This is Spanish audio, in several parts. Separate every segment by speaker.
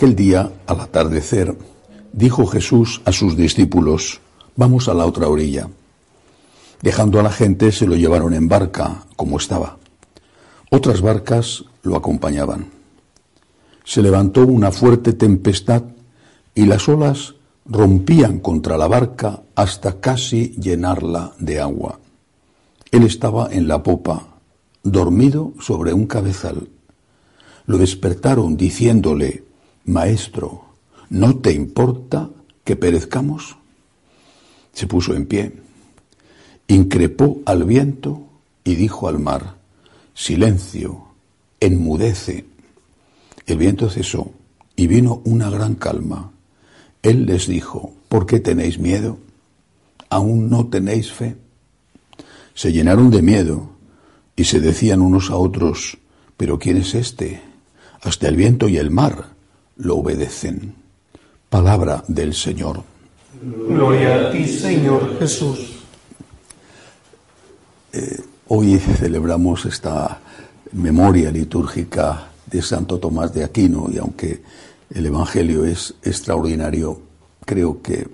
Speaker 1: Aquel día, al atardecer, dijo Jesús a sus discípulos, vamos a la otra orilla. Dejando a la gente, se lo llevaron en barca, como estaba. Otras barcas lo acompañaban. Se levantó una fuerte tempestad y las olas rompían contra la barca hasta casi llenarla de agua. Él estaba en la popa, dormido sobre un cabezal. Lo despertaron diciéndole, Maestro, ¿no te importa que perezcamos? Se puso en pie, increpó al viento y dijo al mar, Silencio, enmudece. El viento cesó y vino una gran calma. Él les dijo, ¿por qué tenéis miedo? ¿Aún no tenéis fe? Se llenaron de miedo y se decían unos a otros, ¿pero quién es este? Hasta el viento y el mar lo obedecen. Palabra del Señor.
Speaker 2: Gloria a ti, Señor Jesús.
Speaker 1: Eh, hoy celebramos esta memoria litúrgica de Santo Tomás de Aquino y aunque el Evangelio es extraordinario, creo que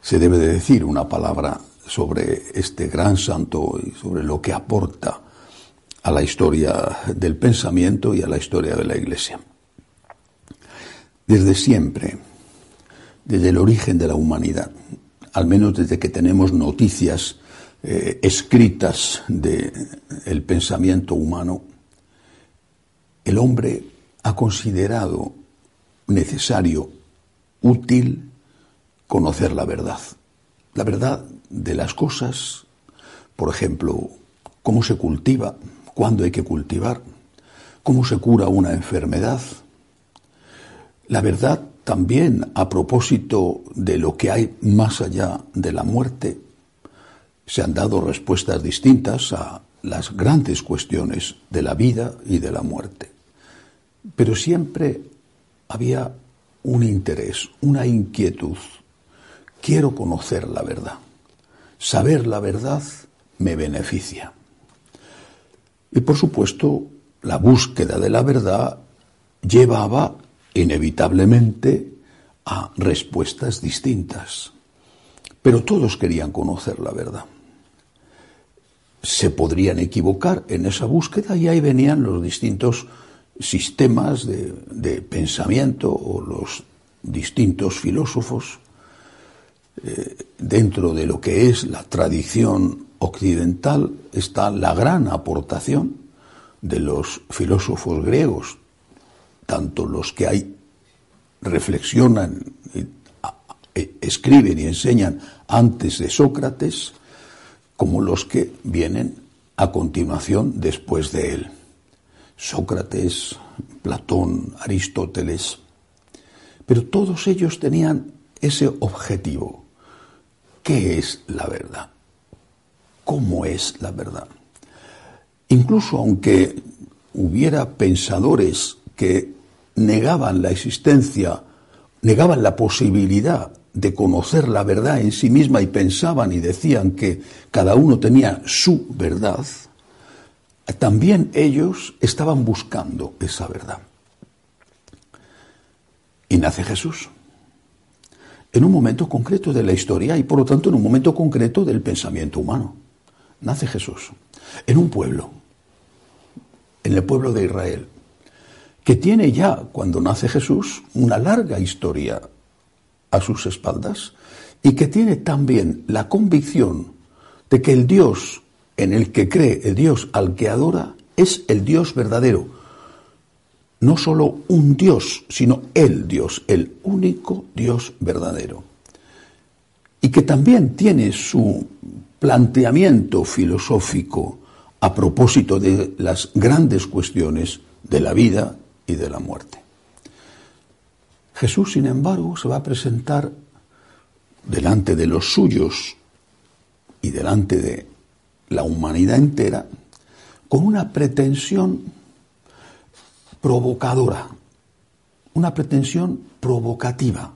Speaker 1: se debe de decir una palabra sobre este gran santo y sobre lo que aporta a la historia del pensamiento y a la historia de la Iglesia. Desde siempre, desde el origen de la humanidad, al menos desde que tenemos noticias eh, escritas del pensamiento humano, el hombre ha considerado necesario, útil, conocer la verdad. La verdad de las cosas, por ejemplo, cómo se cultiva, cuándo hay que cultivar, cómo se cura una enfermedad, la verdad también a propósito de lo que hay más allá de la muerte. Se han dado respuestas distintas a las grandes cuestiones de la vida y de la muerte. Pero siempre había un interés, una inquietud. Quiero conocer la verdad. Saber la verdad me beneficia. Y por supuesto, la búsqueda de la verdad llevaba inevitablemente a respuestas distintas. Pero todos querían conocer la verdad. Se podrían equivocar en esa búsqueda y ahí venían los distintos sistemas de, pensamiento o los distintos filósofos eh, dentro de lo que es la tradición occidental está la gran aportación de los filósofos griegos, tanto los que hay reflexionan, e, escriben y enseñan antes de Sócrates, como los que vienen a continuación después de él. Sócrates, Platón, Aristóteles. Pero todos ellos tenían ese objetivo. ¿Qué es la verdad? ¿Cómo es la verdad? Incluso aunque hubiera pensadores que negaban la existencia, negaban la posibilidad de conocer la verdad en sí misma y pensaban y decían que cada uno tenía su verdad, también ellos estaban buscando esa verdad. Y nace Jesús en un momento concreto de la historia y por lo tanto en un momento concreto del pensamiento humano. Nace Jesús en un pueblo, en el pueblo de Israel, que tiene ya, cuando nace Jesús, una larga historia a sus espaldas y que tiene también la convicción de que el Dios en el que cree, el Dios al que adora, es el Dios verdadero. No solo un Dios, sino el Dios, el único Dios verdadero. y que también tiene su planteamiento filosófico a propósito de las grandes cuestiones de la vida y de la muerte. Jesús, sin embargo, se va a presentar delante de los suyos y delante de la humanidad entera con una pretensión provocadora, una pretensión provocativa.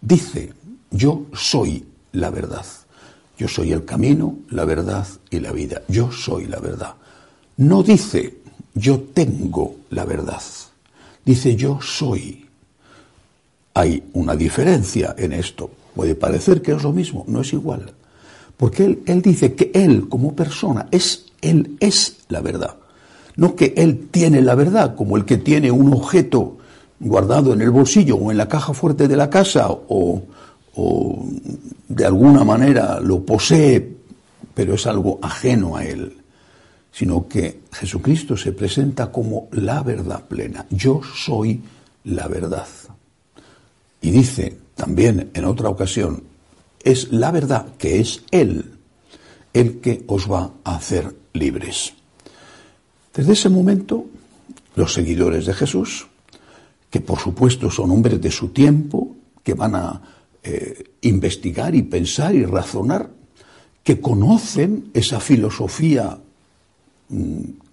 Speaker 1: Dice, yo soy la verdad. Yo soy el camino, la verdad y la vida. Yo soy la verdad. No dice, yo tengo la verdad. Dice, yo soy. Hay una diferencia en esto. Puede parecer que es lo mismo, no es igual. Porque él, él dice que él como persona es, él es la verdad. No que él tiene la verdad, como el que tiene un objeto guardado en el bolsillo o en la caja fuerte de la casa o, o de alguna manera lo posee, pero es algo ajeno a él, sino que Jesucristo se presenta como la verdad plena. Yo soy la verdad. Y dice también en otra ocasión, es la verdad que es Él el que os va a hacer libres. Desde ese momento, los seguidores de Jesús, que por supuesto son hombres de su tiempo, que van a eh, investigar y pensar y razonar, que conocen esa filosofía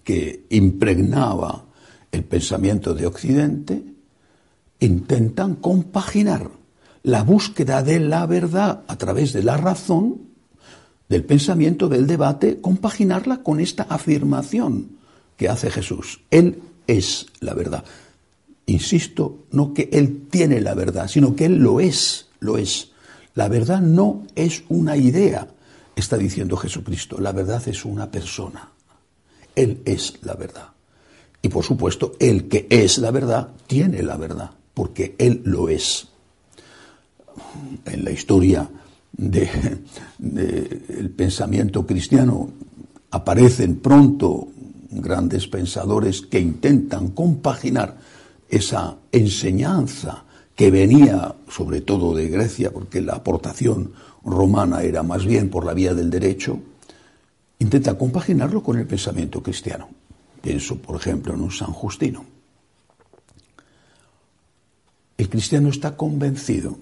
Speaker 1: que impregnaba el pensamiento de Occidente, intentan compaginar la búsqueda de la verdad a través de la razón, del pensamiento, del debate, compaginarla con esta afirmación que hace Jesús. Él es la verdad. Insisto, no que Él tiene la verdad, sino que Él lo es, lo es. La verdad no es una idea, está diciendo Jesucristo, la verdad es una persona. Él es la verdad. Y por supuesto, el que es la verdad tiene la verdad, porque Él lo es en la historia del pensamiento cristiano aparecen pronto grandes pensadores que intentan compaginar esa enseñanza que venía sobre todo de Grecia, porque la aportación romana era más bien por la vía del derecho, intenta compaginarlo con el pensamiento cristiano. Pienso, por ejemplo, en un San Justino. El cristiano está convencido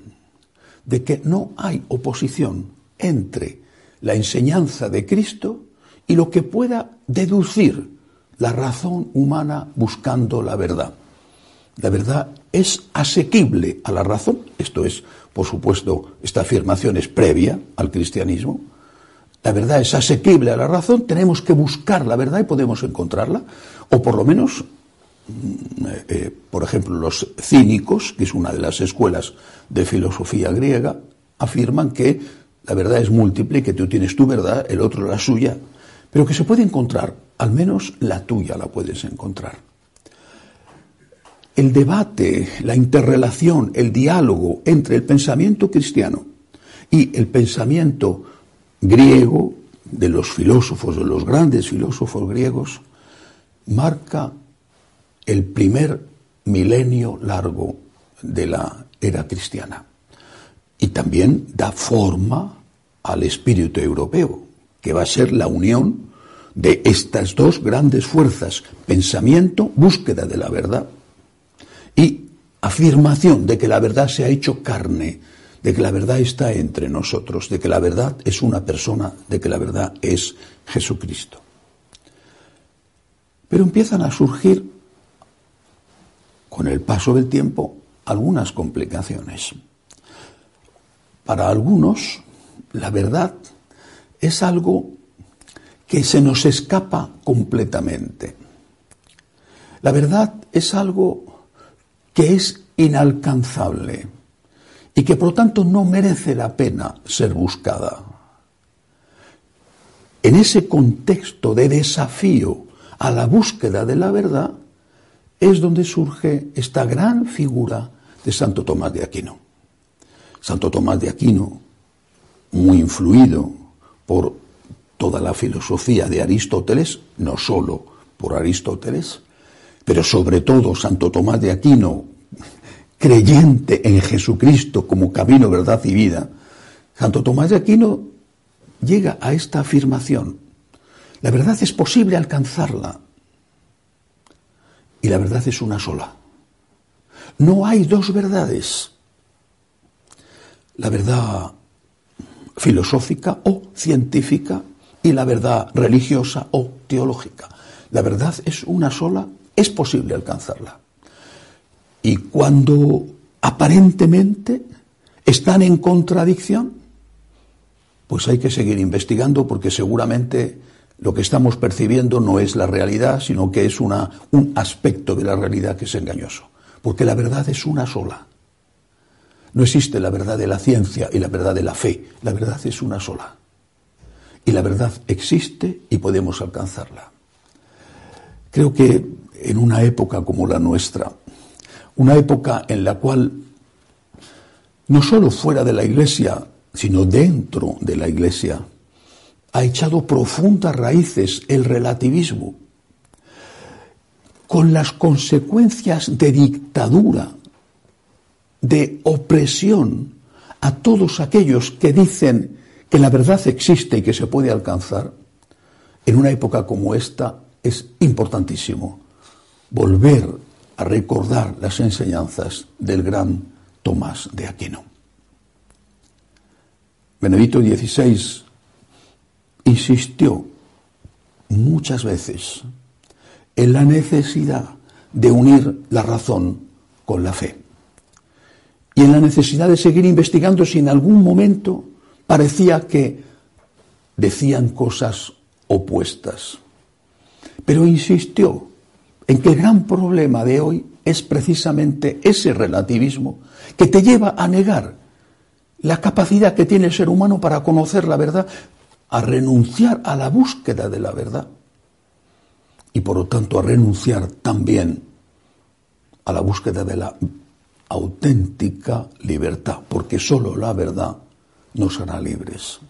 Speaker 1: de que no hay oposición entre la enseñanza de Cristo y lo que pueda deducir la razón humana buscando la verdad. La verdad es asequible a la razón, esto es, por supuesto, esta afirmación es previa al cristianismo. La verdad es asequible a la razón, tenemos que buscar la verdad y podemos encontrarla, o por lo menos Mm, eh, eh, por ejemplo, los cínicos, que es una de las escuelas de filosofía griega, afirman que la verdad es múltiple, que tú tienes tu verdad, el otro la suya, pero que se puede encontrar, al menos la tuya la puedes encontrar. El debate, la interrelación, el diálogo entre el pensamiento cristiano y el pensamiento griego de los filósofos, de los grandes filósofos griegos, marca el primer milenio largo de la era cristiana. Y también da forma al espíritu europeo, que va a ser la unión de estas dos grandes fuerzas, pensamiento, búsqueda de la verdad, y afirmación de que la verdad se ha hecho carne, de que la verdad está entre nosotros, de que la verdad es una persona, de que la verdad es Jesucristo. Pero empiezan a surgir con el paso del tiempo algunas complicaciones. Para algunos, la verdad es algo que se nos escapa completamente. La verdad es algo que es inalcanzable y que por lo tanto no merece la pena ser buscada. En ese contexto de desafío a la búsqueda de la verdad, es donde surge esta gran figura de Santo Tomás de Aquino. Santo Tomás de Aquino, muy influido por toda la filosofía de Aristóteles, no solo por Aristóteles, pero sobre todo Santo Tomás de Aquino, creyente en Jesucristo como camino, verdad y vida, Santo Tomás de Aquino llega a esta afirmación. La verdad es posible alcanzarla. Y la verdad es una sola. No hay dos verdades. La verdad filosófica o científica y la verdad religiosa o teológica. La verdad es una sola, es posible alcanzarla. Y cuando aparentemente están en contradicción, pues hay que seguir investigando porque seguramente lo que estamos percibiendo no es la realidad, sino que es una, un aspecto de la realidad que es engañoso. Porque la verdad es una sola. No existe la verdad de la ciencia y la verdad de la fe. La verdad es una sola. Y la verdad existe y podemos alcanzarla. Creo que en una época como la nuestra, una época en la cual no solo fuera de la iglesia, sino dentro de la iglesia, ha echado profundas raíces el relativismo, con las consecuencias de dictadura, de opresión a todos aquellos que dicen que la verdad existe y que se puede alcanzar, en una época como esta es importantísimo volver a recordar las enseñanzas del gran Tomás de Aquino. Benedicto XVI insistió muchas veces en la necesidad de unir la razón con la fe y en la necesidad de seguir investigando si en algún momento parecía que decían cosas opuestas. Pero insistió en que el gran problema de hoy es precisamente ese relativismo que te lleva a negar la capacidad que tiene el ser humano para conocer la verdad, a renunciar a la búsqueda de la verdad y por lo tanto a renunciar también a la búsqueda de la auténtica libertad, porque solo la verdad nos hará libres.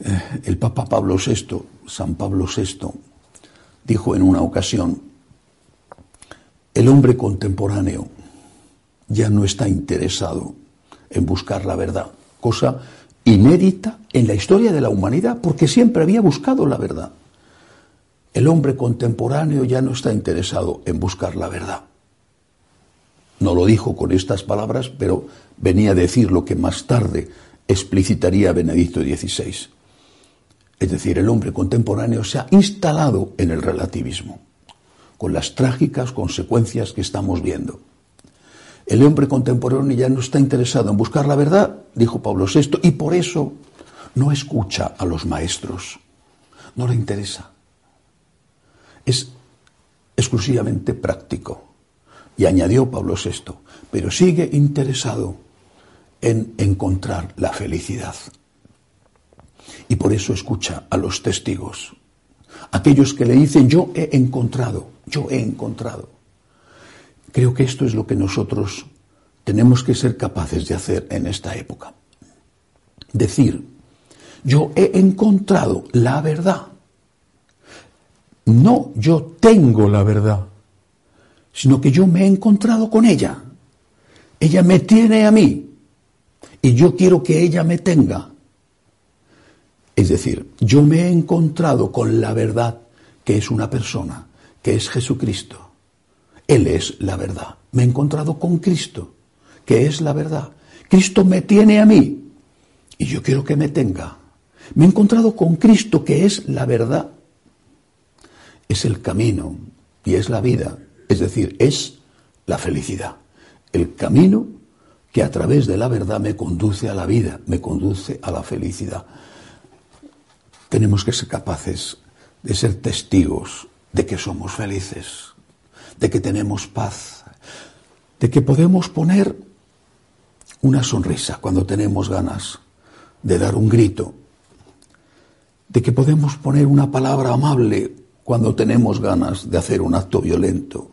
Speaker 1: Eh, el Papa Pablo VI, San Pablo VI, dijo en una ocasión, el hombre contemporáneo ya no está interesado en buscar la verdad, cosa inédita en la historia de la humanidad, porque siempre había buscado la verdad. El hombre contemporáneo ya no está interesado en buscar la verdad. No lo dijo con estas palabras, pero venía a decir lo que más tarde explicitaría Benedicto XVI. Es decir, el hombre contemporáneo se ha instalado en el relativismo, con las trágicas consecuencias que estamos viendo. El hombre contemporáneo ya no está interesado en buscar la verdad, dijo Pablo VI, y por eso no escucha a los maestros, no le interesa. Es exclusivamente práctico. Y añadió Pablo VI, pero sigue interesado en encontrar la felicidad. Y por eso escucha a los testigos, aquellos que le dicen yo he encontrado, yo he encontrado. Creo que esto es lo que nosotros tenemos que ser capaces de hacer en esta época. Decir, yo he encontrado la verdad. No yo tengo la verdad, sino que yo me he encontrado con ella. Ella me tiene a mí y yo quiero que ella me tenga. Es decir, yo me he encontrado con la verdad que es una persona, que es Jesucristo. Él es la verdad. Me he encontrado con Cristo, que es la verdad. Cristo me tiene a mí y yo quiero que me tenga. Me he encontrado con Cristo, que es la verdad. Es el camino y es la vida. Es decir, es la felicidad. El camino que a través de la verdad me conduce a la vida, me conduce a la felicidad. Tenemos que ser capaces de ser testigos de que somos felices, de que tenemos paz, de que podemos poner una sonrisa cuando tenemos ganas de dar un grito, de que podemos poner una palabra amable cuando tenemos ganas de hacer un acto violento,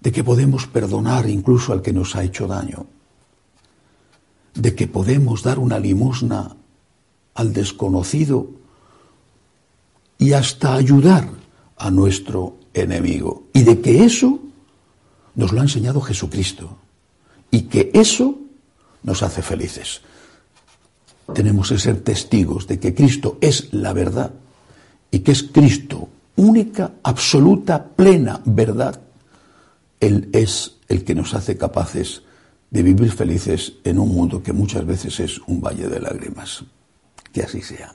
Speaker 1: de que podemos perdonar incluso al que nos ha hecho daño, de que podemos dar una limosna al desconocido y hasta ayudar a nuestro enemigo. Y de que eso nos lo ha enseñado Jesucristo. Y que eso nos hace felices. Tenemos que ser testigos de que Cristo es la verdad y que es Cristo única, absoluta, plena verdad. Él es el que nos hace capaces de vivir felices en un mundo que muchas veces es un valle de lágrimas. Que así sea.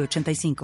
Speaker 3: 85.